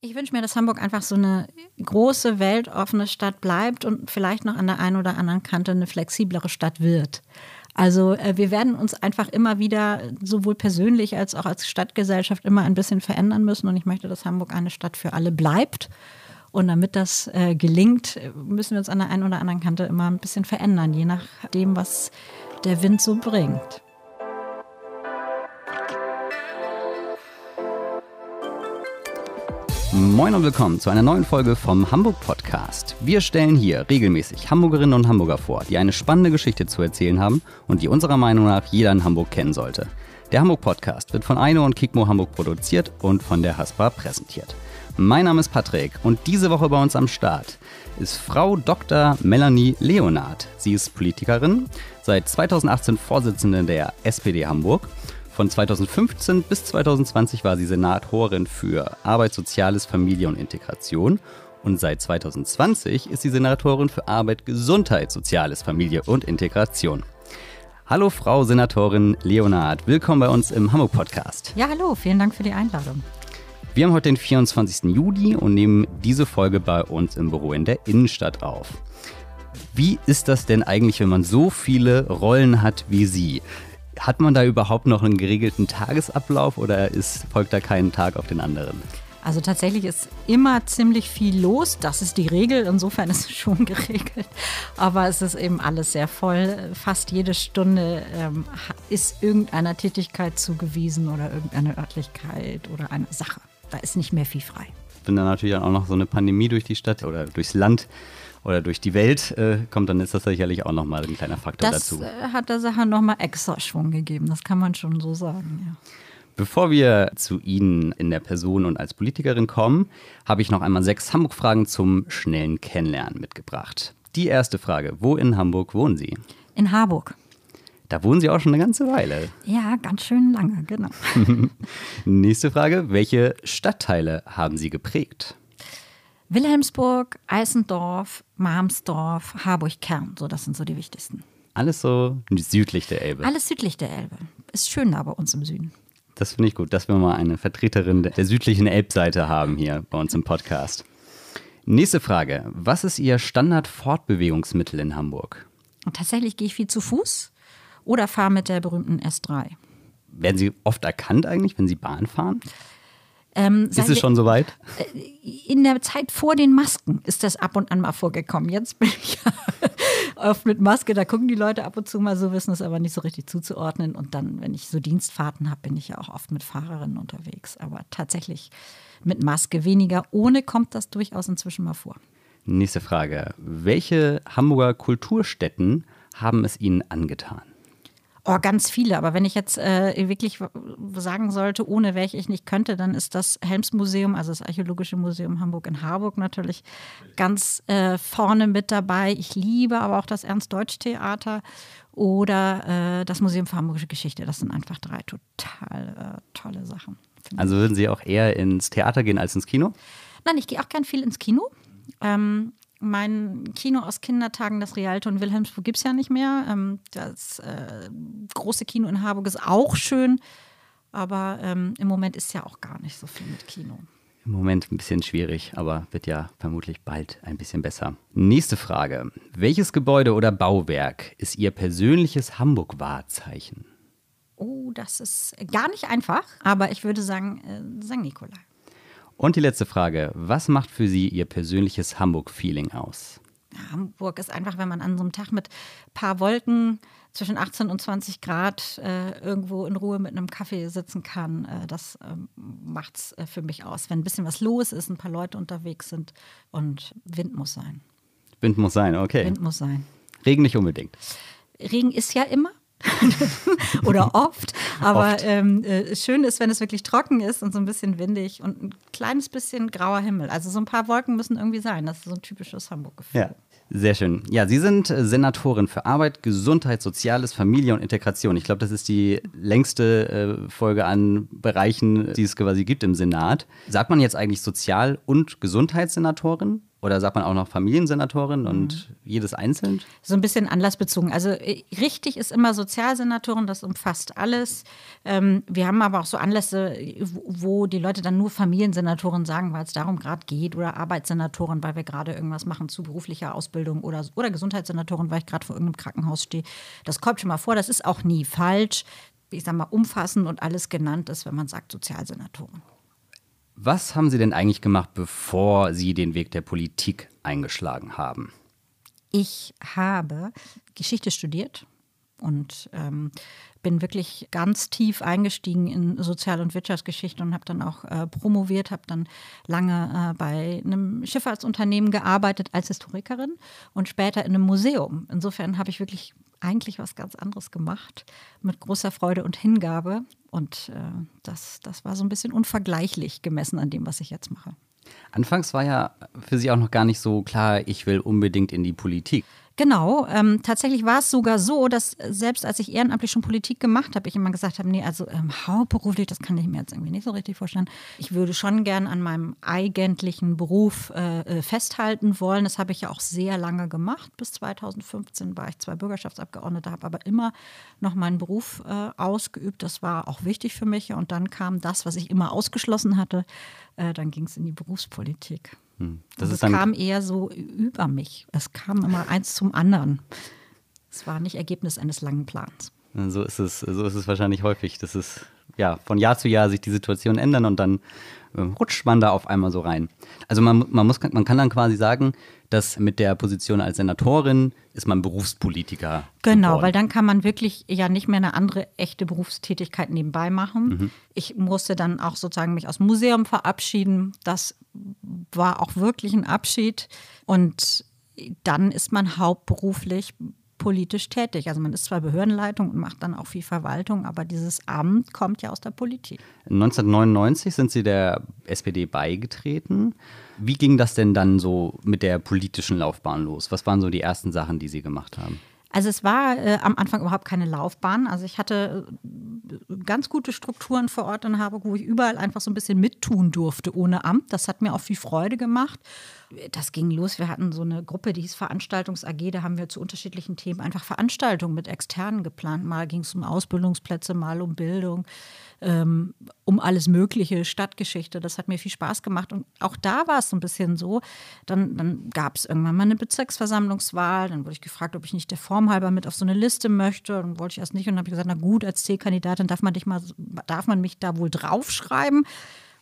Ich wünsche mir, dass Hamburg einfach so eine große, weltoffene Stadt bleibt und vielleicht noch an der einen oder anderen Kante eine flexiblere Stadt wird. Also äh, wir werden uns einfach immer wieder sowohl persönlich als auch als Stadtgesellschaft immer ein bisschen verändern müssen. Und ich möchte, dass Hamburg eine Stadt für alle bleibt. Und damit das äh, gelingt, müssen wir uns an der einen oder anderen Kante immer ein bisschen verändern, je nachdem, was der Wind so bringt. Moin und willkommen zu einer neuen Folge vom Hamburg Podcast. Wir stellen hier regelmäßig Hamburgerinnen und Hamburger vor, die eine spannende Geschichte zu erzählen haben und die unserer Meinung nach jeder in Hamburg kennen sollte. Der Hamburg Podcast wird von Aino und Kikmo Hamburg produziert und von der Haspa präsentiert. Mein Name ist Patrick und diese Woche bei uns am Start ist Frau Dr. Melanie Leonard. Sie ist Politikerin, seit 2018 Vorsitzende der SPD Hamburg von 2015 bis 2020 war sie Senatorin für Arbeit, Soziales, Familie und Integration. Und seit 2020 ist sie Senatorin für Arbeit, Gesundheit, Soziales, Familie und Integration. Hallo Frau Senatorin Leonard, willkommen bei uns im Hamburg Podcast. Ja, hallo, vielen Dank für die Einladung. Wir haben heute den 24. Juli und nehmen diese Folge bei uns im Büro in der Innenstadt auf. Wie ist das denn eigentlich, wenn man so viele Rollen hat wie Sie? Hat man da überhaupt noch einen geregelten Tagesablauf oder ist, folgt da kein Tag auf den anderen? Also tatsächlich ist immer ziemlich viel los. Das ist die Regel. Insofern ist es schon geregelt. Aber es ist eben alles sehr voll. Fast jede Stunde ähm, ist irgendeiner Tätigkeit zugewiesen oder irgendeine Örtlichkeit oder eine Sache. Da ist nicht mehr viel frei. Wenn dann natürlich auch noch so eine Pandemie durch die Stadt oder durchs Land oder durch die Welt äh, kommt, dann ist das sicherlich auch nochmal ein kleiner Faktor das, dazu. Das äh, hat der Sache nochmal extra Schwung gegeben, das kann man schon so sagen, ja. Bevor wir zu Ihnen in der Person und als Politikerin kommen, habe ich noch einmal sechs Hamburg-Fragen zum schnellen Kennenlernen mitgebracht. Die erste Frage: Wo in Hamburg wohnen Sie? In Harburg. Da wohnen Sie auch schon eine ganze Weile. Ja, ganz schön lange, genau. Nächste Frage: Welche Stadtteile haben Sie geprägt? Wilhelmsburg, Eisendorf, Marmsdorf, Harburg-Kern. So, das sind so die wichtigsten. Alles so südlich der Elbe. Alles südlich der Elbe. Ist schön da bei uns im Süden. Das finde ich gut, dass wir mal eine Vertreterin der südlichen Elbseite haben hier bei uns im Podcast. Nächste Frage. Was ist Ihr Standard-Fortbewegungsmittel in Hamburg? Tatsächlich gehe ich viel zu Fuß oder fahre mit der berühmten S3. Werden Sie oft erkannt eigentlich, wenn Sie Bahn fahren? Ähm, ist es schon soweit? Äh, in der Zeit vor den Masken ist das ab und an mal vorgekommen. Jetzt bin ich ja oft mit Maske, da gucken die Leute ab und zu mal so, wissen es aber nicht so richtig zuzuordnen. Und dann, wenn ich so Dienstfahrten habe, bin ich ja auch oft mit Fahrerinnen unterwegs. Aber tatsächlich mit Maske weniger. Ohne kommt das durchaus inzwischen mal vor. Nächste Frage. Welche Hamburger Kulturstätten haben es Ihnen angetan? Oh, ganz viele. Aber wenn ich jetzt äh, wirklich sagen sollte, ohne welche ich nicht könnte, dann ist das Helmsmuseum, also das Archäologische Museum Hamburg in Harburg natürlich ganz äh, vorne mit dabei. Ich liebe aber auch das Ernst-Deutsch-Theater oder äh, das Museum für Hamburgische Geschichte. Das sind einfach drei total äh, tolle Sachen. Also würden Sie auch eher ins Theater gehen als ins Kino? Nein, ich gehe auch gern viel ins Kino. Ähm, mein Kino aus Kindertagen, das Rialto in Wilhelmsburg, gibt es ja nicht mehr. Ähm, das äh, große Kino in Harburg ist auch schön, aber ähm, im Moment ist ja auch gar nicht so viel mit Kino. Im Moment ein bisschen schwierig, aber wird ja vermutlich bald ein bisschen besser. Nächste Frage. Welches Gebäude oder Bauwerk ist Ihr persönliches Hamburg-Wahrzeichen? Oh, das ist gar nicht einfach, aber ich würde sagen äh, St. Nikolai. Und die letzte Frage. Was macht für Sie Ihr persönliches Hamburg-Feeling aus? Hamburg ist einfach, wenn man an so einem Tag mit ein paar Wolken zwischen 18 und 20 Grad äh, irgendwo in Ruhe mit einem Kaffee sitzen kann, äh, das ähm, macht es äh, für mich aus. Wenn ein bisschen was los ist, ein paar Leute unterwegs sind und Wind muss sein. Wind muss sein, okay. Wind muss sein. Regen nicht unbedingt. Regen ist ja immer. oder oft. Aber oft. Ähm, äh, schön ist, wenn es wirklich trocken ist und so ein bisschen windig und ein kleines bisschen grauer Himmel. Also so ein paar Wolken müssen irgendwie sein. Das ist so ein typisches Hamburg-Gefühl. Ja. Sehr schön. Ja, Sie sind äh, Senatorin für Arbeit, Gesundheit, Soziales, Familie und Integration. Ich glaube, das ist die längste äh, Folge an Bereichen, die es quasi gibt im Senat. Sagt man jetzt eigentlich Sozial- und Gesundheitssenatorin? Oder sagt man auch noch Familiensenatorin und mhm. jedes einzeln? So ein bisschen anlassbezogen. Also äh, richtig ist immer Sozialsenatorin, das umfasst alles. Ähm, wir haben aber auch so Anlässe, wo die Leute dann nur Familiensenatorin sagen, weil es darum gerade geht, oder Arbeitssenatorin, weil wir gerade irgendwas machen zu beruflicher Ausbildung oder, oder Gesundheitssenatorin, weil ich gerade vor irgendeinem Krankenhaus stehe. Das kommt schon mal vor, das ist auch nie falsch. Ich sage mal, umfassend und alles genannt ist, wenn man sagt Sozialsenatorin. Was haben Sie denn eigentlich gemacht, bevor Sie den Weg der Politik eingeschlagen haben? Ich habe Geschichte studiert und ähm, bin wirklich ganz tief eingestiegen in Sozial- und Wirtschaftsgeschichte und habe dann auch äh, promoviert, habe dann lange äh, bei einem Schifffahrtsunternehmen gearbeitet als Historikerin und später in einem Museum. Insofern habe ich wirklich eigentlich was ganz anderes gemacht, mit großer Freude und Hingabe. Und äh, das, das war so ein bisschen unvergleichlich gemessen an dem, was ich jetzt mache. Anfangs war ja für Sie auch noch gar nicht so klar, ich will unbedingt in die Politik. Genau, ähm, tatsächlich war es sogar so, dass selbst als ich ehrenamtlich schon Politik gemacht habe, ich immer gesagt habe, nee, also ähm, hauptberuflich, das kann ich mir jetzt irgendwie nicht so richtig vorstellen. Ich würde schon gern an meinem eigentlichen Beruf äh, äh festhalten wollen. Das habe ich ja auch sehr lange gemacht. Bis 2015 war ich zwei Bürgerschaftsabgeordnete, habe aber immer noch meinen Beruf äh, ausgeübt. Das war auch wichtig für mich. Und dann kam das, was ich immer ausgeschlossen hatte. Äh, dann ging es in die Berufspolitik. Hm. Das es kam eher so über mich. Es kam immer eins zum anderen. Es war nicht Ergebnis eines langen Plans. So ist es, so ist es wahrscheinlich häufig, dass es ja von Jahr zu Jahr sich die Situation ändern und dann äh, rutscht man da auf einmal so rein. Also man, man, muss, man kann dann quasi sagen, dass mit der Position als Senatorin ist man Berufspolitiker. Genau, geworden. weil dann kann man wirklich ja nicht mehr eine andere echte Berufstätigkeit nebenbei machen. Mhm. Ich musste dann auch sozusagen mich aus dem Museum verabschieden. Das war auch wirklich ein Abschied. Und dann ist man hauptberuflich politisch tätig. Also man ist zwar Behördenleitung und macht dann auch viel Verwaltung, aber dieses Amt kommt ja aus der Politik. 1999 sind Sie der SPD beigetreten. Wie ging das denn dann so mit der politischen Laufbahn los? Was waren so die ersten Sachen, die Sie gemacht haben? Also es war äh, am Anfang überhaupt keine Laufbahn. Also ich hatte äh, ganz gute Strukturen vor Ort in Harburg, wo ich überall einfach so ein bisschen mittun durfte ohne Amt. Das hat mir auch viel Freude gemacht. Das ging los. Wir hatten so eine Gruppe, die hieß Veranstaltungs AG. Da haben wir zu unterschiedlichen Themen einfach Veranstaltungen mit Externen geplant. Mal ging es um Ausbildungsplätze, mal um Bildung ähm, um alles Mögliche, Stadtgeschichte. Das hat mir viel Spaß gemacht. Und auch da war es so ein bisschen so. Dann, dann gab es irgendwann mal eine Bezirksversammlungswahl. Dann wurde ich gefragt, ob ich nicht der Form halber mit auf so eine Liste möchte. Dann wollte ich erst nicht. Und dann habe ich gesagt, na gut, als C-Kandidatin darf darf man mich da wohl draufschreiben.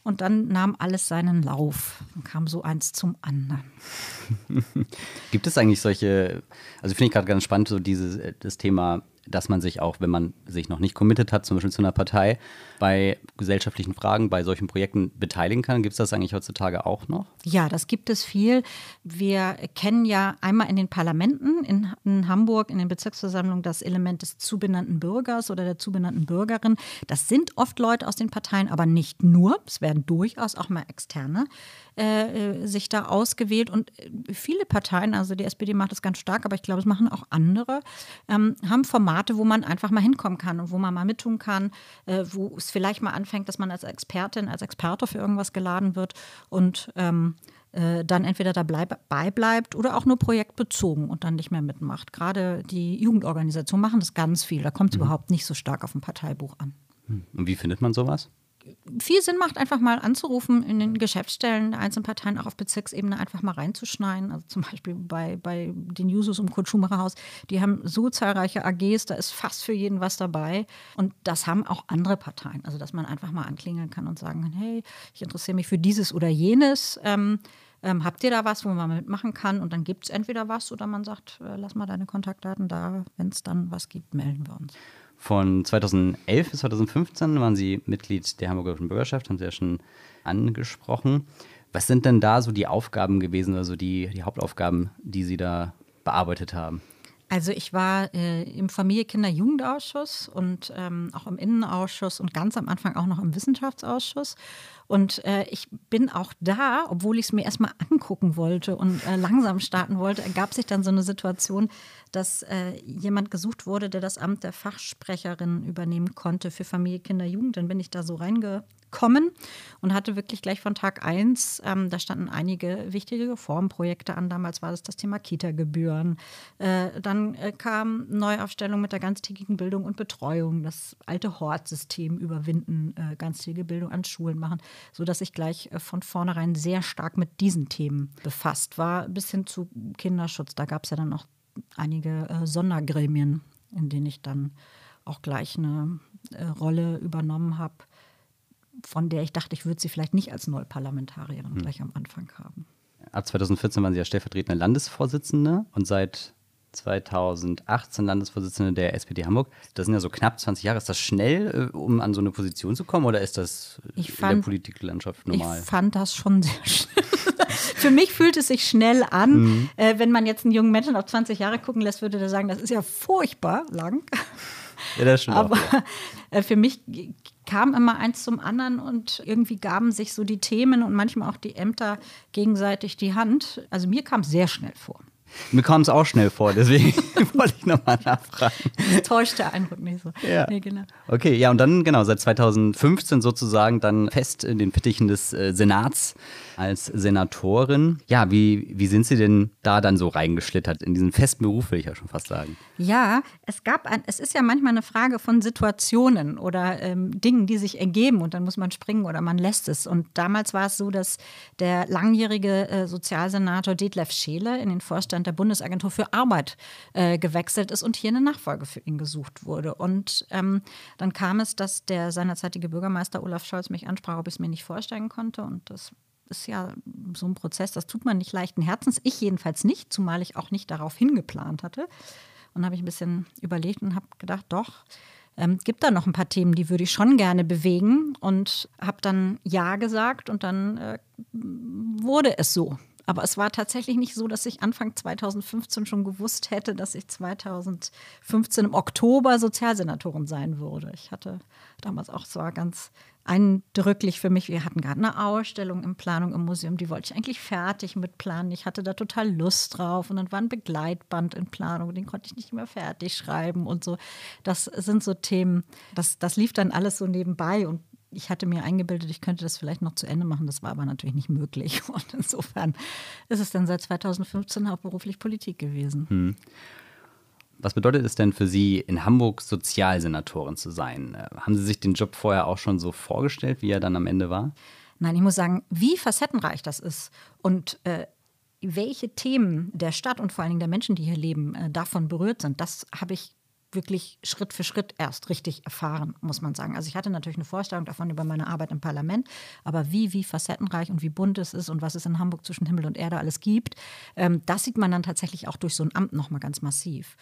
Und dann nahm alles seinen Lauf und kam so eins zum anderen. Gibt es eigentlich solche, also finde ich gerade ganz spannend, so dieses das Thema dass man sich auch, wenn man sich noch nicht committed hat, zum Beispiel zu einer Partei, bei gesellschaftlichen Fragen, bei solchen Projekten beteiligen kann. Gibt es das eigentlich heutzutage auch noch? Ja, das gibt es viel. Wir kennen ja einmal in den Parlamenten in, in Hamburg, in den Bezirksversammlungen, das Element des zubenannten Bürgers oder der zubenannten Bürgerin. Das sind oft Leute aus den Parteien, aber nicht nur. Es werden durchaus auch mal externe äh, äh sich da ausgewählt. Und äh, viele Parteien, also die SPD macht das ganz stark, aber ich glaube, es machen auch andere, ähm, haben Formate, wo man einfach mal hinkommen kann und wo man mal mittun kann, äh, wo es vielleicht mal anfängt, dass man als Expertin, als Experte für irgendwas geladen wird und ähm, äh, dann entweder dabei bleibt oder auch nur projektbezogen und dann nicht mehr mitmacht. Gerade die Jugendorganisationen machen das ganz viel. Da kommt es mhm. überhaupt nicht so stark auf ein Parteibuch an. Hm. Und wie findet man sowas? Viel Sinn macht, einfach mal anzurufen, in den Geschäftsstellen der einzelnen Parteien auch auf Bezirksebene einfach mal reinzuschneiden. Also zum Beispiel bei, bei den Jusos im Kurt Schumacher Haus, die haben so zahlreiche AGs, da ist fast für jeden was dabei. Und das haben auch andere Parteien. Also dass man einfach mal anklingeln kann und sagen kann, hey, ich interessiere mich für dieses oder jenes. Ähm, ähm, habt ihr da was, wo man mitmachen kann? Und dann gibt es entweder was oder man sagt, äh, lass mal deine Kontaktdaten da. Wenn es dann was gibt, melden wir uns. Von 2011 bis 2015 waren Sie Mitglied der Hamburgischen Bürgerschaft, haben Sie ja schon angesprochen. Was sind denn da so die Aufgaben gewesen, also die, die Hauptaufgaben, die Sie da bearbeitet haben? Also ich war äh, im Familie, Kinder, Jugendausschuss und ähm, auch im Innenausschuss und ganz am Anfang auch noch im Wissenschaftsausschuss. Und äh, ich bin auch da, obwohl ich es mir erstmal angucken wollte und äh, langsam starten wollte, ergab sich dann so eine Situation, dass äh, jemand gesucht wurde, der das Amt der Fachsprecherin übernehmen konnte für Familie, Kinder, Jugend. Dann bin ich da so reingekommen kommen und hatte wirklich gleich von Tag eins, ähm, da standen einige wichtige Reformprojekte an. Damals war das das Thema Kita-Gebühren. Äh, dann äh, kam Neuaufstellung mit der ganztägigen Bildung und Betreuung, das alte Hortsystem überwinden, äh, ganztägige Bildung an Schulen machen, sodass ich gleich äh, von vornherein sehr stark mit diesen Themen befasst war, bis hin zu Kinderschutz. Da gab es ja dann noch einige äh, Sondergremien, in denen ich dann auch gleich eine äh, Rolle übernommen habe, von der ich dachte, ich würde sie vielleicht nicht als Neuparlamentarierin hm. gleich am Anfang haben. Ab 2014 waren Sie ja stellvertretende Landesvorsitzende und seit 2018 Landesvorsitzende der SPD Hamburg. Das sind ja so knapp 20 Jahre. Ist das schnell, äh, um an so eine Position zu kommen oder ist das ich fand, in der Politiklandschaft normal? Ich fand das schon sehr schnell. Für mich fühlt es sich schnell an. Mhm. Äh, wenn man jetzt einen jungen Menschen auf 20 Jahre gucken lässt, würde der sagen, das ist ja furchtbar lang. Ja, das stimmt. Aber auch. Äh, für mich kam immer eins zum anderen und irgendwie gaben sich so die Themen und manchmal auch die Ämter gegenseitig die Hand. Also mir kam es sehr schnell vor. Mir kam es auch schnell vor, deswegen wollte ich nochmal nachfragen. Das täuscht der Eindruck nicht so. Ja. Nee, genau. Okay, ja, und dann genau, seit 2015 sozusagen dann fest in den Fittichen des äh, Senats als Senatorin. Ja, wie, wie sind Sie denn da dann so reingeschlittert in diesen festen Beruf, will ich ja schon fast sagen? Ja, es gab ein, es ist ja manchmal eine Frage von Situationen oder ähm, Dingen, die sich ergeben und dann muss man springen oder man lässt es. Und damals war es so, dass der langjährige äh, Sozialsenator Detlef Scheele in den Vorstand der Bundesagentur für Arbeit äh, gewechselt ist und hier eine Nachfolge für ihn gesucht wurde. Und ähm, dann kam es, dass der seinerzeitige Bürgermeister Olaf Scholz mich ansprach, ob ich es mir nicht vorstellen konnte. Und das ist ja so ein Prozess, das tut man nicht leichten Herzens. Ich jedenfalls nicht, zumal ich auch nicht darauf hingeplant hatte. Und habe ich ein bisschen überlegt und habe gedacht, doch, ähm, gibt da noch ein paar Themen, die würde ich schon gerne bewegen. Und habe dann Ja gesagt und dann äh, wurde es so. Aber es war tatsächlich nicht so, dass ich Anfang 2015 schon gewusst hätte, dass ich 2015 im Oktober Sozialsenatorin sein würde. Ich hatte damals auch zwar ganz eindrücklich für mich. Wir hatten gerade eine Ausstellung in Planung im Museum, die wollte ich eigentlich fertig mit planen. Ich hatte da total Lust drauf und dann war ein Begleitband in Planung, den konnte ich nicht mehr fertig schreiben und so. Das sind so Themen, das, das lief dann alles so nebenbei und ich hatte mir eingebildet, ich könnte das vielleicht noch zu Ende machen. Das war aber natürlich nicht möglich. Und insofern ist es dann seit 2015 hauptberuflich Politik gewesen. Hm. Was bedeutet es denn für Sie, in Hamburg Sozialsenatorin zu sein? Äh, haben Sie sich den Job vorher auch schon so vorgestellt, wie er dann am Ende war? Nein, ich muss sagen, wie facettenreich das ist und äh, welche Themen der Stadt und vor allen Dingen der Menschen, die hier leben, äh, davon berührt sind, das habe ich wirklich Schritt für Schritt erst richtig erfahren, muss man sagen. Also ich hatte natürlich eine Vorstellung davon über meine Arbeit im Parlament, aber wie, wie facettenreich und wie bunt es ist und was es in Hamburg zwischen Himmel und Erde alles gibt, ähm, das sieht man dann tatsächlich auch durch so ein Amt nochmal ganz massiv.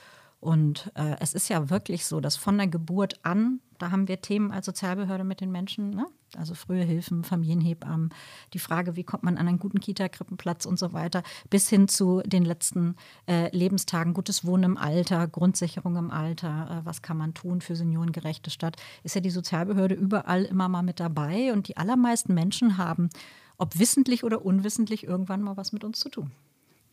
Und äh, es ist ja wirklich so, dass von der Geburt an, da haben wir Themen als Sozialbehörde mit den Menschen, ne? also frühe Hilfen, Familienhebammen, die Frage, wie kommt man an einen guten Kita-Krippenplatz und so weiter, bis hin zu den letzten äh, Lebenstagen, gutes Wohnen im Alter, Grundsicherung im Alter, äh, was kann man tun für seniorengerechte Stadt, ist ja die Sozialbehörde überall immer mal mit dabei und die allermeisten Menschen haben, ob wissentlich oder unwissentlich, irgendwann mal was mit uns zu tun.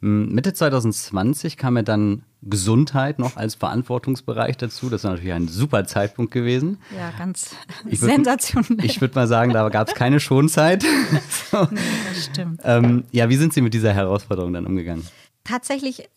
Mitte 2020 kam ja dann Gesundheit noch als Verantwortungsbereich dazu. Das war natürlich ein super Zeitpunkt gewesen. Ja, ganz ich sensationell. ich würde mal sagen, da gab es keine Schonzeit. so. nee, das stimmt. Ähm, ja, wie sind Sie mit dieser Herausforderung dann umgegangen? Tatsächlich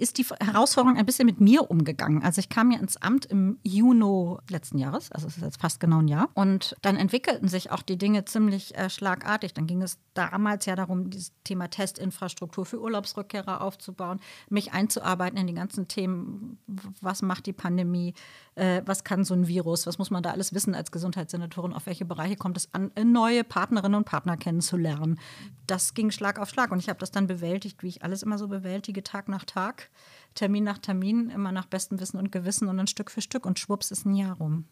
ist die Herausforderung ein bisschen mit mir umgegangen. Also ich kam ja ins Amt im Juni letzten Jahres, also es ist jetzt fast genau ein Jahr. Und dann entwickelten sich auch die Dinge ziemlich äh, schlagartig. Dann ging es damals ja darum, dieses Thema Testinfrastruktur für Urlaubsrückkehrer aufzubauen, mich einzuarbeiten in die ganzen Themen, was macht die Pandemie, äh, was kann so ein Virus, was muss man da alles wissen als Gesundheitssenatorin, auf welche Bereiche kommt es an, äh, neue Partnerinnen und Partner kennenzulernen. Das ging Schlag auf Schlag und ich habe das dann bewältigt, wie ich alles immer so bewältige, Tag nach Tag. Termin nach Termin, immer nach bestem Wissen und Gewissen und dann Stück für Stück und schwupps ist ein Jahr rum.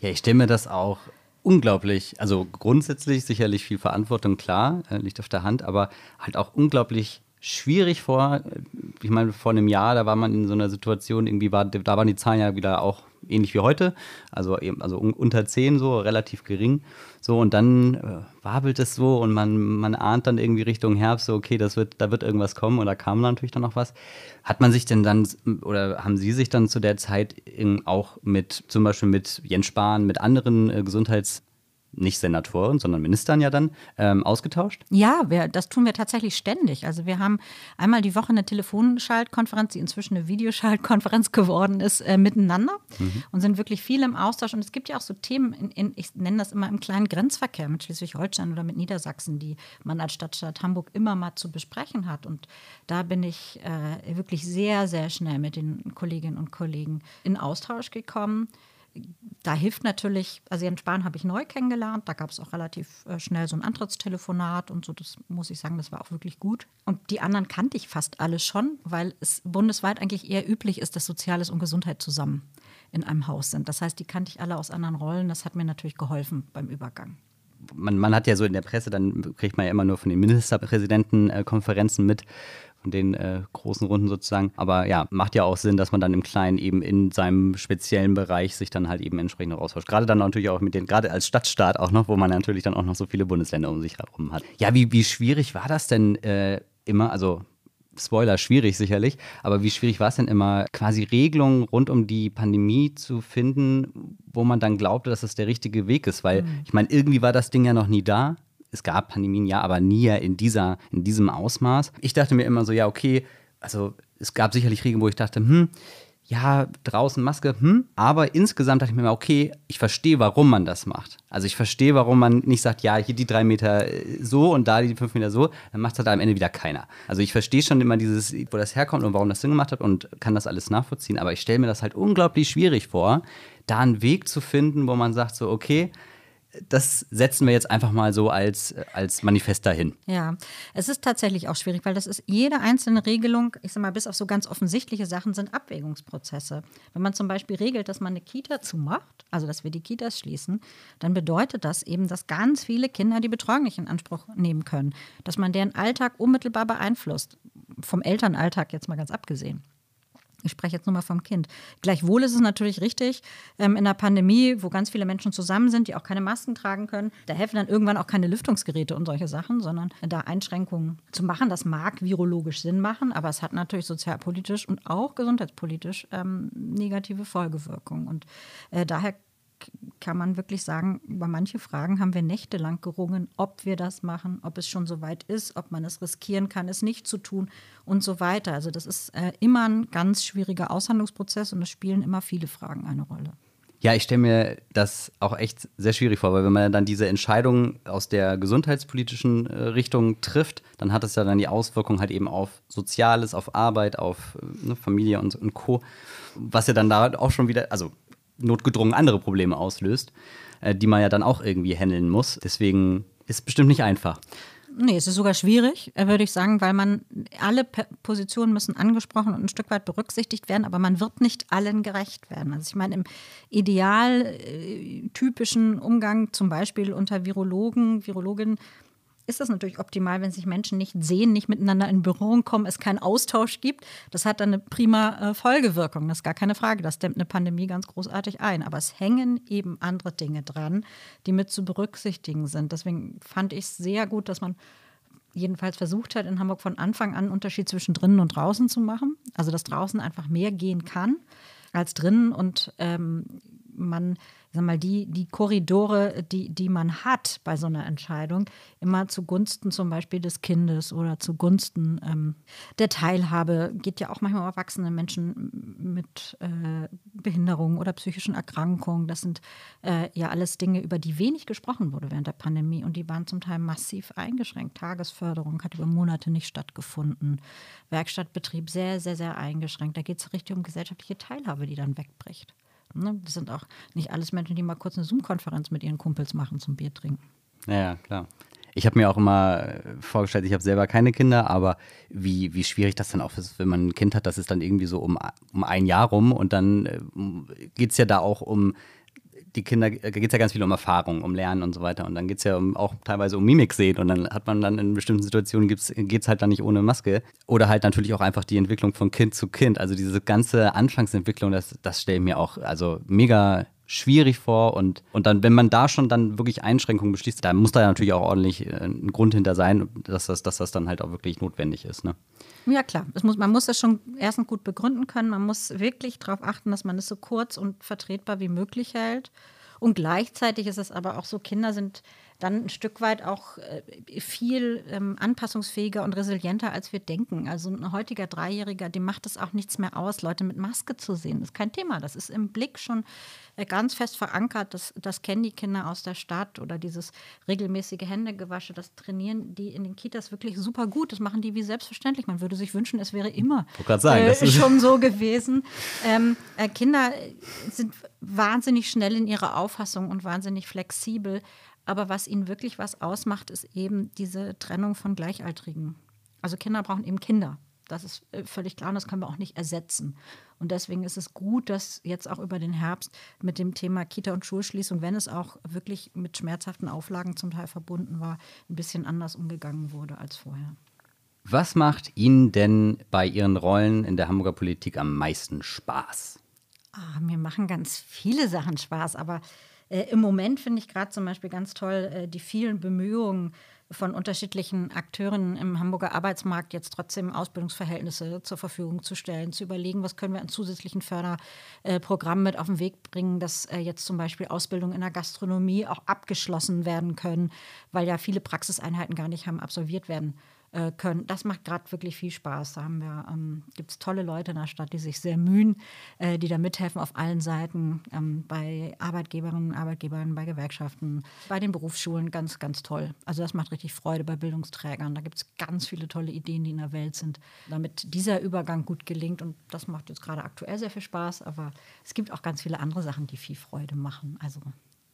Ja, ich mir das auch unglaublich, also grundsätzlich sicherlich viel Verantwortung, klar, äh, liegt auf der Hand, aber halt auch unglaublich schwierig vor. Ich meine, vor einem Jahr, da war man in so einer Situation, irgendwie war, da waren die Zahlen ja wieder auch ähnlich wie heute, also also unter 10 so, relativ gering. So, und dann äh, wabelt es so und man, man ahnt dann irgendwie Richtung Herbst, so, okay, das wird, da wird irgendwas kommen und da kam natürlich dann noch was. Hat man sich denn dann, oder haben Sie sich dann zu der Zeit auch mit, zum Beispiel mit Jens Spahn, mit anderen äh, Gesundheits- nicht Senatoren, sondern Ministern ja dann ähm, ausgetauscht? Ja, wir, das tun wir tatsächlich ständig. Also wir haben einmal die Woche eine Telefonschaltkonferenz, die inzwischen eine Videoschaltkonferenz geworden ist, äh, miteinander mhm. und sind wirklich viel im Austausch. Und es gibt ja auch so Themen, in, in, ich nenne das immer im kleinen Grenzverkehr mit Schleswig-Holstein oder mit Niedersachsen, die man als Stadtstaat Hamburg immer mal zu besprechen hat. Und da bin ich äh, wirklich sehr, sehr schnell mit den Kolleginnen und Kollegen in Austausch gekommen da hilft natürlich, also Jens Spahn habe ich neu kennengelernt, da gab es auch relativ äh, schnell so ein Antrittstelefonat und so, das muss ich sagen, das war auch wirklich gut. Und die anderen kannte ich fast alle schon, weil es bundesweit eigentlich eher üblich ist, dass Soziales und Gesundheit zusammen in einem Haus sind. Das heißt, die kannte ich alle aus anderen Rollen, das hat mir natürlich geholfen beim Übergang. Man, man, hat ja so in der Presse, dann kriegt man ja immer nur von den Ministerpräsidentenkonferenzen mit, von den äh, großen Runden sozusagen. Aber ja, macht ja auch Sinn, dass man dann im Kleinen eben in seinem speziellen Bereich sich dann halt eben entsprechend austauscht. Gerade dann natürlich auch mit den, gerade als Stadtstaat auch noch, wo man natürlich dann auch noch so viele Bundesländer um sich herum hat. Ja, wie, wie schwierig war das denn äh, immer? Also Spoiler, schwierig sicherlich, aber wie schwierig war es denn immer, quasi Regelungen rund um die Pandemie zu finden, wo man dann glaubte, dass es der richtige Weg ist? Weil mhm. ich meine, irgendwie war das Ding ja noch nie da es gab Pandemien ja, aber nie in, dieser, in diesem Ausmaß. Ich dachte mir immer so, ja, okay, also es gab sicherlich Regeln, wo ich dachte, hm, ja, draußen Maske, hm, aber insgesamt dachte ich mir, okay, ich verstehe, warum man das macht. Also ich verstehe, warum man nicht sagt, ja, hier die drei Meter äh, so und da die fünf Meter so, dann macht es halt am Ende wieder keiner. Also ich verstehe schon immer dieses, wo das herkommt und warum das Sinn gemacht hat und kann das alles nachvollziehen, aber ich stelle mir das halt unglaublich schwierig vor, da einen Weg zu finden, wo man sagt so, okay, das setzen wir jetzt einfach mal so als, als Manifest dahin. Ja, es ist tatsächlich auch schwierig, weil das ist jede einzelne Regelung, ich sag mal, bis auf so ganz offensichtliche Sachen, sind Abwägungsprozesse. Wenn man zum Beispiel regelt, dass man eine Kita zumacht, also dass wir die Kitas schließen, dann bedeutet das eben, dass ganz viele Kinder die Betreuung nicht in Anspruch nehmen können, dass man deren Alltag unmittelbar beeinflusst, vom Elternalltag jetzt mal ganz abgesehen. Ich spreche jetzt nur mal vom Kind. Gleichwohl ist es natürlich richtig, ähm, in der Pandemie, wo ganz viele Menschen zusammen sind, die auch keine Masken tragen können, da helfen dann irgendwann auch keine Lüftungsgeräte und solche Sachen, sondern da Einschränkungen zu machen. Das mag virologisch Sinn machen, aber es hat natürlich sozialpolitisch und auch gesundheitspolitisch ähm, negative Folgewirkungen. Und äh, daher kann man wirklich sagen, über manche Fragen haben wir nächtelang gerungen, ob wir das machen, ob es schon so weit ist, ob man es riskieren kann, es nicht zu tun und so weiter. Also das ist äh, immer ein ganz schwieriger Aushandlungsprozess und es spielen immer viele Fragen eine Rolle. Ja, ich stelle mir das auch echt sehr schwierig vor, weil wenn man dann diese Entscheidung aus der gesundheitspolitischen äh, Richtung trifft, dann hat es ja dann die Auswirkung halt eben auf Soziales, auf Arbeit, auf äh, ne, Familie und, und Co. Was ja dann da auch schon wieder, also notgedrungen andere Probleme auslöst, äh, die man ja dann auch irgendwie handeln muss. Deswegen ist es bestimmt nicht einfach. Nee, es ist sogar schwierig, äh, würde ich sagen, weil man alle Positionen müssen angesprochen und ein Stück weit berücksichtigt werden, aber man wird nicht allen gerecht werden. Also ich meine, im ideal äh, typischen Umgang zum Beispiel unter Virologen, Virologinnen ist das natürlich optimal, wenn sich Menschen nicht sehen, nicht miteinander in Berührung kommen, es keinen Austausch gibt. Das hat dann eine prima äh, Folgewirkung, das ist gar keine Frage. Das dämmt eine Pandemie ganz großartig ein. Aber es hängen eben andere Dinge dran, die mit zu berücksichtigen sind. Deswegen fand ich es sehr gut, dass man jedenfalls versucht hat, in Hamburg von Anfang an einen Unterschied zwischen drinnen und draußen zu machen. Also, dass draußen einfach mehr gehen kann als drinnen und ähm, man sag mal, die, die Korridore, die, die man hat bei so einer Entscheidung, immer zugunsten zum Beispiel des Kindes oder zugunsten ähm, der Teilhabe, geht ja auch manchmal um erwachsene Menschen mit äh, Behinderungen oder psychischen Erkrankungen. Das sind äh, ja alles Dinge, über die wenig gesprochen wurde während der Pandemie und die waren zum Teil massiv eingeschränkt. Tagesförderung hat über Monate nicht stattgefunden. Werkstattbetrieb sehr, sehr, sehr eingeschränkt. Da geht es richtig um gesellschaftliche Teilhabe, die dann wegbricht. Ne? Das sind auch nicht alles Menschen, die mal kurz eine Zoom-Konferenz mit ihren Kumpels machen zum Bier trinken. Ja, klar. Ich habe mir auch immer äh, vorgestellt, ich habe selber keine Kinder, aber wie, wie schwierig das dann auch ist, wenn man ein Kind hat, das ist dann irgendwie so um, um ein Jahr rum und dann äh, geht es ja da auch um die Kinder, äh, geht es ja ganz viel um Erfahrung, um Lernen und so weiter. Und dann geht es ja um, auch teilweise um Mimik sehen. Und dann hat man dann in bestimmten Situationen, geht es halt dann nicht ohne Maske. Oder halt natürlich auch einfach die Entwicklung von Kind zu Kind. Also diese ganze Anfangsentwicklung, das, das stelle ich mir auch also mega schwierig vor und, und dann, wenn man da schon dann wirklich Einschränkungen beschließt, da muss da natürlich auch ordentlich äh, ein Grund hinter sein, dass das, dass das dann halt auch wirklich notwendig ist. Ne? Ja, klar. Es muss, man muss das schon erstens gut begründen können. Man muss wirklich darauf achten, dass man es so kurz und vertretbar wie möglich hält. Und gleichzeitig ist es aber auch so, Kinder sind dann ein Stück weit auch äh, viel ähm, anpassungsfähiger und resilienter, als wir denken. Also ein heutiger Dreijähriger, dem macht es auch nichts mehr aus, Leute mit Maske zu sehen. Das ist kein Thema. Das ist im Blick schon ganz fest verankert. Das, das kennen die Kinder aus der Stadt oder dieses regelmäßige Händegewasche, das trainieren die in den Kitas wirklich super gut. Das machen die wie selbstverständlich. Man würde sich wünschen, es wäre immer sagen, äh, schon so gewesen. Ähm, äh, Kinder sind wahnsinnig schnell in ihrer Auffassung und wahnsinnig flexibel. Aber was ihnen wirklich was ausmacht, ist eben diese Trennung von Gleichaltrigen. Also Kinder brauchen eben Kinder. Das ist äh, völlig klar und das können wir auch nicht ersetzen. Und deswegen ist es gut, dass jetzt auch über den Herbst mit dem Thema Kita- und Schulschließung, wenn es auch wirklich mit schmerzhaften Auflagen zum Teil verbunden war, ein bisschen anders umgegangen wurde als vorher. Was macht Ihnen denn bei Ihren Rollen in der Hamburger Politik am meisten Spaß? Ah, mir machen ganz viele Sachen Spaß, aber äh, Im Moment finde ich gerade zum Beispiel ganz toll äh, die vielen Bemühungen von unterschiedlichen Akteuren im Hamburger Arbeitsmarkt jetzt trotzdem Ausbildungsverhältnisse zur Verfügung zu stellen, zu überlegen, was können wir an zusätzlichen Förderprogrammen mit auf den Weg bringen, dass äh, jetzt zum Beispiel Ausbildungen in der Gastronomie auch abgeschlossen werden können, weil ja viele Praxiseinheiten gar nicht haben absolviert werden äh, können. Das macht gerade wirklich viel Spaß. Da haben wir, ähm, gibt es tolle Leute in der Stadt, die sich sehr mühen, äh, die da mithelfen auf allen Seiten, ähm, bei Arbeitgeberinnen, Arbeitgebern, bei Gewerkschaften, bei den Berufsschulen, ganz, ganz toll. Also das macht richtig Freude bei Bildungsträgern. Da gibt es ganz viele tolle Ideen, die in der Welt sind, damit dieser Übergang gut gelingt. Und das macht jetzt gerade aktuell sehr viel Spaß, aber es gibt auch ganz viele andere Sachen, die viel Freude machen. Also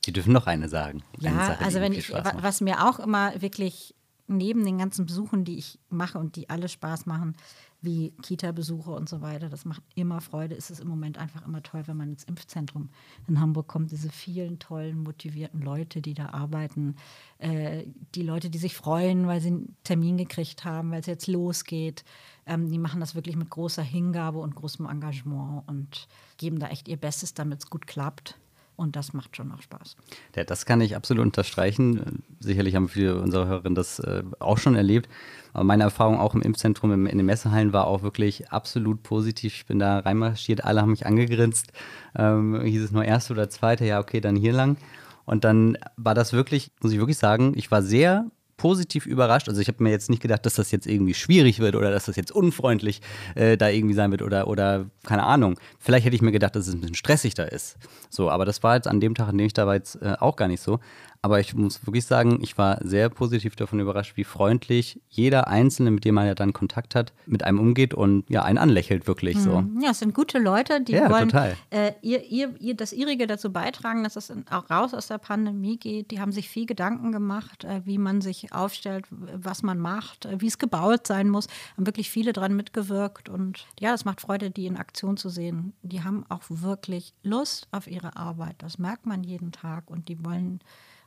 Sie dürfen noch eine sagen. Ja, eine Sache, also wenn ich, was mir auch immer wirklich neben den ganzen Besuchen, die ich mache und die alle Spaß machen, wie Kita-Besuche und so weiter, das macht immer Freude, ist es im Moment einfach immer toll, wenn man ins Impfzentrum in Hamburg kommt, diese vielen tollen, motivierten Leute, die da arbeiten, äh, die Leute, die sich freuen, weil sie einen Termin gekriegt haben, weil es jetzt losgeht, ähm, die machen das wirklich mit großer Hingabe und großem Engagement und geben da echt ihr Bestes, damit es gut klappt. Und das macht schon auch Spaß. Ja, das kann ich absolut unterstreichen. Sicherlich haben viele unserer Hörerinnen das äh, auch schon erlebt. Aber meine Erfahrung auch im Impfzentrum, im, in den Messehallen war auch wirklich absolut positiv. Ich bin da reinmarschiert, alle haben mich angegrinst. Ähm, hieß es nur erste oder zweite, ja, okay, dann hier lang. Und dann war das wirklich, muss ich wirklich sagen, ich war sehr positiv überrascht. Also ich habe mir jetzt nicht gedacht, dass das jetzt irgendwie schwierig wird oder dass das jetzt unfreundlich äh, da irgendwie sein wird oder, oder keine Ahnung. Vielleicht hätte ich mir gedacht, dass es ein bisschen stressig da ist. So, aber das war jetzt an dem Tag, an dem ich da war, jetzt äh, auch gar nicht so. Aber ich muss wirklich sagen, ich war sehr positiv davon überrascht, wie freundlich jeder Einzelne, mit dem man ja dann Kontakt hat, mit einem umgeht und ja, einen anlächelt wirklich mhm. so. Ja, es sind gute Leute, die ja, wollen äh, ihr, ihr, ihr, das ihrige dazu beitragen, dass es auch raus aus der Pandemie geht. Die haben sich viel Gedanken gemacht, äh, wie man sich aufstellt, was man macht, äh, wie es gebaut sein muss. Haben wirklich viele dran mitgewirkt und ja, das macht Freude, die in Aktion zu sehen. Die haben auch wirklich Lust auf ihre Arbeit. Das merkt man jeden Tag und die wollen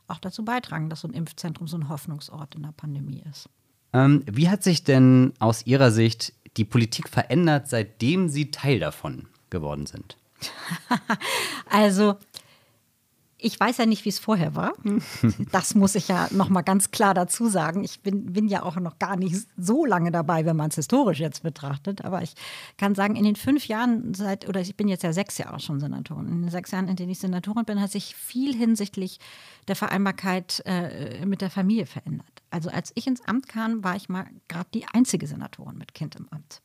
auch dazu beitragen, dass so ein Impfzentrum so ein Hoffnungsort in der Pandemie ist. Ähm, wie hat sich denn aus Ihrer Sicht die Politik verändert, seitdem Sie Teil davon geworden sind? also ich weiß ja nicht, wie es vorher war. Das muss ich ja noch mal ganz klar dazu sagen. Ich bin, bin ja auch noch gar nicht so lange dabei, wenn man es historisch jetzt betrachtet. Aber ich kann sagen, in den fünf Jahren seit, oder ich bin jetzt ja sechs Jahre schon Senatorin, in den sechs Jahren, in denen ich Senatorin bin, hat sich viel hinsichtlich der Vereinbarkeit äh, mit der Familie verändert. Also als ich ins Amt kam, war ich mal gerade die einzige Senatorin mit Kind im Amt.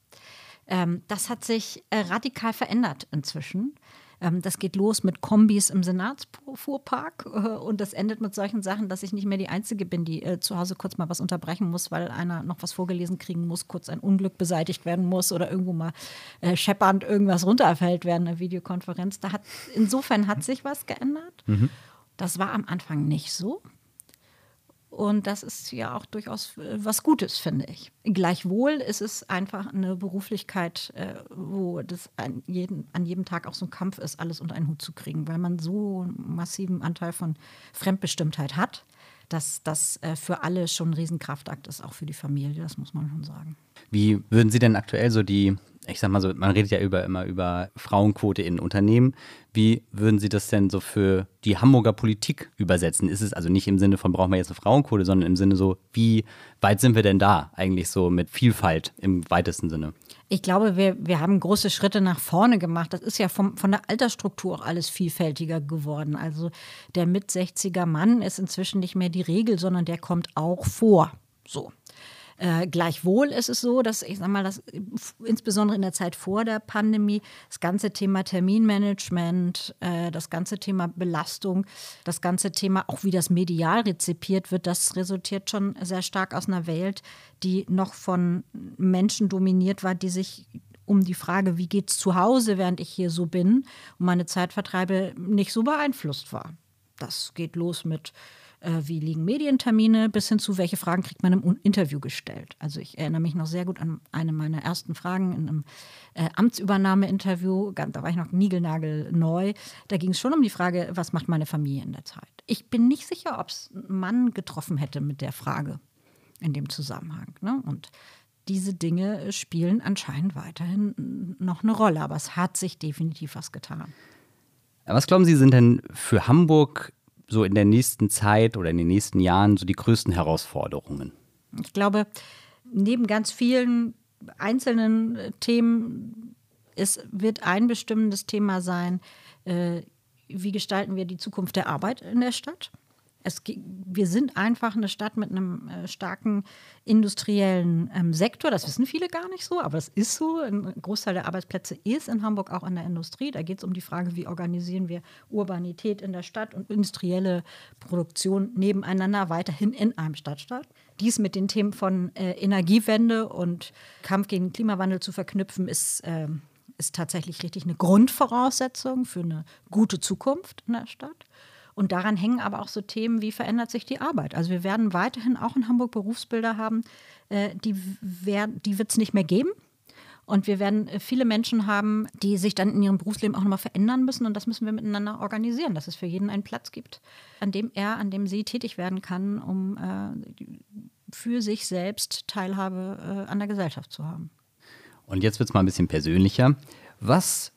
Ähm, das hat sich äh, radikal verändert inzwischen. Ähm, das geht los mit Kombis im Senatsfuhrpark äh, und das endet mit solchen Sachen, dass ich nicht mehr die Einzige bin, die äh, zu Hause kurz mal was unterbrechen muss, weil einer noch was vorgelesen kriegen muss, kurz ein Unglück beseitigt werden muss oder irgendwo mal äh, scheppernd irgendwas runterfällt während einer Videokonferenz. Da hat, insofern hat sich was geändert. Mhm. Das war am Anfang nicht so. Und das ist ja auch durchaus äh, was Gutes, finde ich. Gleichwohl ist es einfach eine Beruflichkeit, äh, wo das an jedem, an jedem Tag auch so ein Kampf ist, alles unter einen Hut zu kriegen, weil man so einen massiven Anteil von Fremdbestimmtheit hat, dass das äh, für alle schon ein Riesenkraftakt ist, auch für die Familie, das muss man schon sagen. Wie würden Sie denn aktuell so die ich sag mal so, man redet ja über, immer über Frauenquote in Unternehmen. Wie würden Sie das denn so für die Hamburger Politik übersetzen? Ist es also nicht im Sinne von, brauchen wir jetzt eine Frauenquote, sondern im Sinne so, wie weit sind wir denn da eigentlich so mit Vielfalt im weitesten Sinne? Ich glaube, wir, wir haben große Schritte nach vorne gemacht. Das ist ja vom, von der Altersstruktur auch alles vielfältiger geworden. Also der mit 60er Mann ist inzwischen nicht mehr die Regel, sondern der kommt auch vor. So. Äh, gleichwohl ist es so, dass ich sage mal, dass insbesondere in der Zeit vor der Pandemie das ganze Thema Terminmanagement, äh, das ganze Thema Belastung, das ganze Thema auch wie das medial rezipiert wird, das resultiert schon sehr stark aus einer Welt, die noch von Menschen dominiert war, die sich um die Frage, wie geht es zu Hause, während ich hier so bin und meine Zeit vertreibe, nicht so beeinflusst war. Das geht los mit äh, wie liegen Medientermine, bis hin zu, welche Fragen kriegt man im Interview gestellt. Also ich erinnere mich noch sehr gut an eine meiner ersten Fragen in einem äh, Amtsübernahmeinterview, da war ich noch niegelnagelneu. Da ging es schon um die Frage, was macht meine Familie in der Zeit? Ich bin nicht sicher, ob es einen Mann getroffen hätte mit der Frage in dem Zusammenhang. Ne? Und diese Dinge spielen anscheinend weiterhin noch eine Rolle, aber es hat sich definitiv was getan. Was glauben Sie, sind denn für Hamburg so in der nächsten Zeit oder in den nächsten Jahren so die größten Herausforderungen? Ich glaube, neben ganz vielen einzelnen äh, Themen es wird ein bestimmendes Thema sein, äh, wie gestalten wir die Zukunft der Arbeit in der Stadt? Es, wir sind einfach eine Stadt mit einem äh, starken industriellen ähm, Sektor. Das wissen viele gar nicht so, aber es ist so. Ein Großteil der Arbeitsplätze ist in Hamburg auch in der Industrie. Da geht es um die Frage, wie organisieren wir Urbanität in der Stadt und industrielle Produktion nebeneinander weiterhin in einem Stadtstaat. Dies mit den Themen von äh, Energiewende und Kampf gegen Klimawandel zu verknüpfen, ist, äh, ist tatsächlich richtig eine Grundvoraussetzung für eine gute Zukunft in der Stadt. Und daran hängen aber auch so Themen wie verändert sich die Arbeit. Also wir werden weiterhin auch in Hamburg Berufsbilder haben, äh, die, die wird es nicht mehr geben. Und wir werden äh, viele Menschen haben, die sich dann in ihrem Berufsleben auch nochmal verändern müssen. Und das müssen wir miteinander organisieren, dass es für jeden einen Platz gibt, an dem er, an dem sie tätig werden kann, um äh, für sich selbst Teilhabe äh, an der Gesellschaft zu haben. Und jetzt wird es mal ein bisschen persönlicher. Was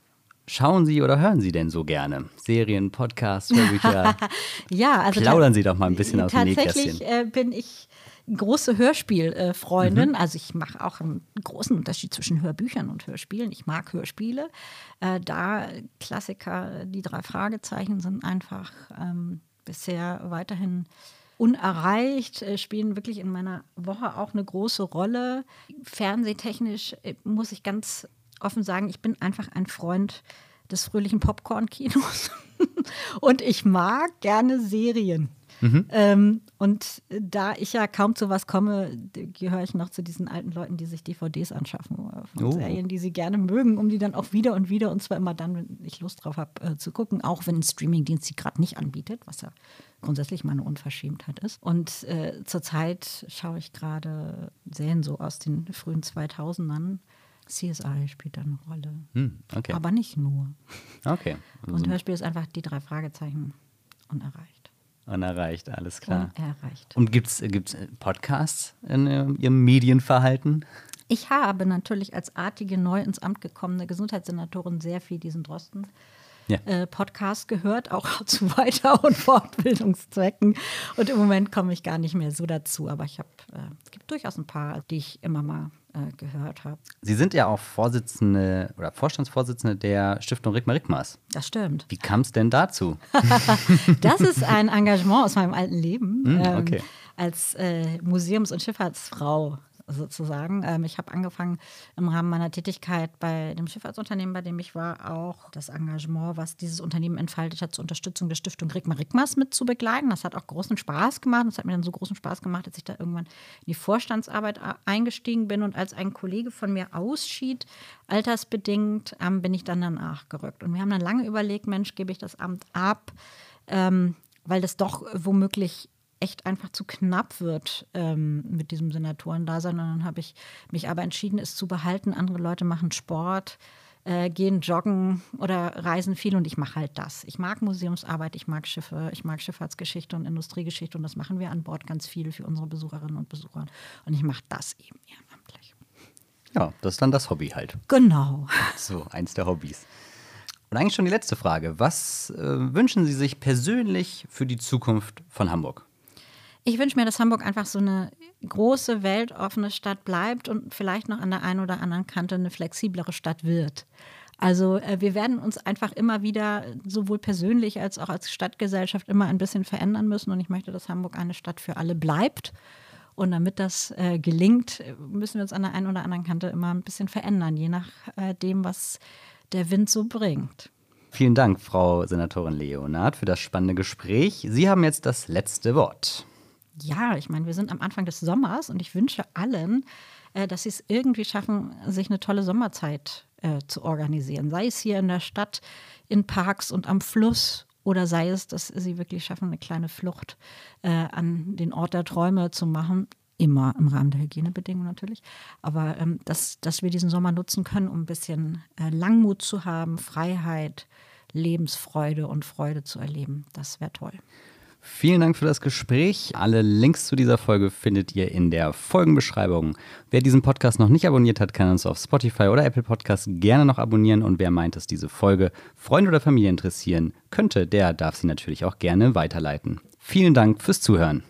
schauen Sie oder hören Sie denn so gerne? Serien, Podcasts, Hörbücher? ja, also plaudern Sie doch mal ein bisschen aus dem Nähkästchen. Tatsächlich äh, bin ich große Hörspielfreundin. Mhm. Also ich mache auch einen großen Unterschied zwischen Hörbüchern und Hörspielen. Ich mag Hörspiele. Äh, da Klassiker, die drei Fragezeichen sind einfach ähm, bisher weiterhin unerreicht, äh, spielen wirklich in meiner Woche auch eine große Rolle. Fernsehtechnisch äh, muss ich ganz offen sagen, ich bin einfach ein Freund des fröhlichen Popcorn-Kinos. und ich mag gerne Serien. Mhm. Ähm, und da ich ja kaum zu was komme, gehöre ich noch zu diesen alten Leuten, die sich DVDs anschaffen von oh. Serien, die sie gerne mögen, um die dann auch wieder und wieder und zwar immer dann, wenn ich Lust drauf habe, äh, zu gucken, auch wenn ein Streamingdienst sie gerade nicht anbietet, was ja grundsätzlich mal eine Unverschämtheit ist. Und äh, zurzeit schaue ich gerade Serien so aus den frühen 2000ern. CSI spielt da eine Rolle. Hm, okay. Aber nicht nur. Okay. Also und Hörspiel ist einfach die drei Fragezeichen unerreicht. Unerreicht, alles klar. Unerreicht. Und gibt es äh, Podcasts in äh, Ihrem Medienverhalten? Ich habe natürlich als artige, neu ins Amt gekommene Gesundheitssenatorin sehr viel diesen Drosten ja. äh, Podcast gehört, auch zu Weiter- und Fortbildungszwecken. Und im Moment komme ich gar nicht mehr so dazu. Aber ich habe, äh, es gibt durchaus ein paar, die ich immer mal äh, gehört habe. Sie sind ja auch Vorsitzende oder Vorstandsvorsitzende der Stiftung Rickmar Rickmars. Das stimmt. Wie kam es denn dazu? das ist ein Engagement aus meinem alten Leben. Mm, okay. ähm, als äh, Museums- und Schifffahrtsfrau sozusagen. Ähm, ich habe angefangen im Rahmen meiner Tätigkeit bei dem Schifffahrtsunternehmen, bei dem ich war, auch das Engagement, was dieses Unternehmen entfaltet hat, zur Unterstützung der Stiftung Rigmar Rigmas mit zu begleiten. Das hat auch großen Spaß gemacht. Das hat mir dann so großen Spaß gemacht, dass ich da irgendwann in die Vorstandsarbeit eingestiegen bin und als ein Kollege von mir ausschied, altersbedingt, ähm, bin ich dann danach gerückt. Und wir haben dann lange überlegt, Mensch, gebe ich das Amt ab, ähm, weil das doch womöglich echt einfach zu knapp wird ähm, mit diesem Senatorendasein. Und dann habe ich mich aber entschieden, es zu behalten. Andere Leute machen Sport, äh, gehen joggen oder reisen viel und ich mache halt das. Ich mag Museumsarbeit, ich mag Schiffe, ich mag Schifffahrtsgeschichte und Industriegeschichte und das machen wir an Bord ganz viel für unsere Besucherinnen und Besucher. Und ich mache das eben ehrenamtlich. Ja, das ist dann das Hobby halt. Genau. So, eins der Hobbys. Und eigentlich schon die letzte Frage. Was äh, wünschen Sie sich persönlich für die Zukunft von Hamburg? Ich wünsche mir, dass Hamburg einfach so eine große, weltoffene Stadt bleibt und vielleicht noch an der einen oder anderen Kante eine flexiblere Stadt wird. Also äh, wir werden uns einfach immer wieder sowohl persönlich als auch als Stadtgesellschaft immer ein bisschen verändern müssen. Und ich möchte, dass Hamburg eine Stadt für alle bleibt. Und damit das äh, gelingt, müssen wir uns an der einen oder anderen Kante immer ein bisschen verändern, je nachdem, äh, was der Wind so bringt. Vielen Dank, Frau Senatorin Leonard, für das spannende Gespräch. Sie haben jetzt das letzte Wort. Ja, ich meine, wir sind am Anfang des Sommers und ich wünsche allen, äh, dass sie es irgendwie schaffen, sich eine tolle Sommerzeit äh, zu organisieren. Sei es hier in der Stadt, in Parks und am Fluss oder sei es, dass sie wirklich schaffen, eine kleine Flucht äh, an den Ort der Träume zu machen. Immer im Rahmen der Hygienebedingungen natürlich. Aber ähm, dass, dass wir diesen Sommer nutzen können, um ein bisschen äh, Langmut zu haben, Freiheit, Lebensfreude und Freude zu erleben. Das wäre toll. Vielen Dank für das Gespräch. Alle Links zu dieser Folge findet ihr in der Folgenbeschreibung. Wer diesen Podcast noch nicht abonniert hat, kann uns auf Spotify oder Apple Podcasts gerne noch abonnieren. Und wer meint, dass diese Folge Freunde oder Familie interessieren könnte, der darf sie natürlich auch gerne weiterleiten. Vielen Dank fürs Zuhören.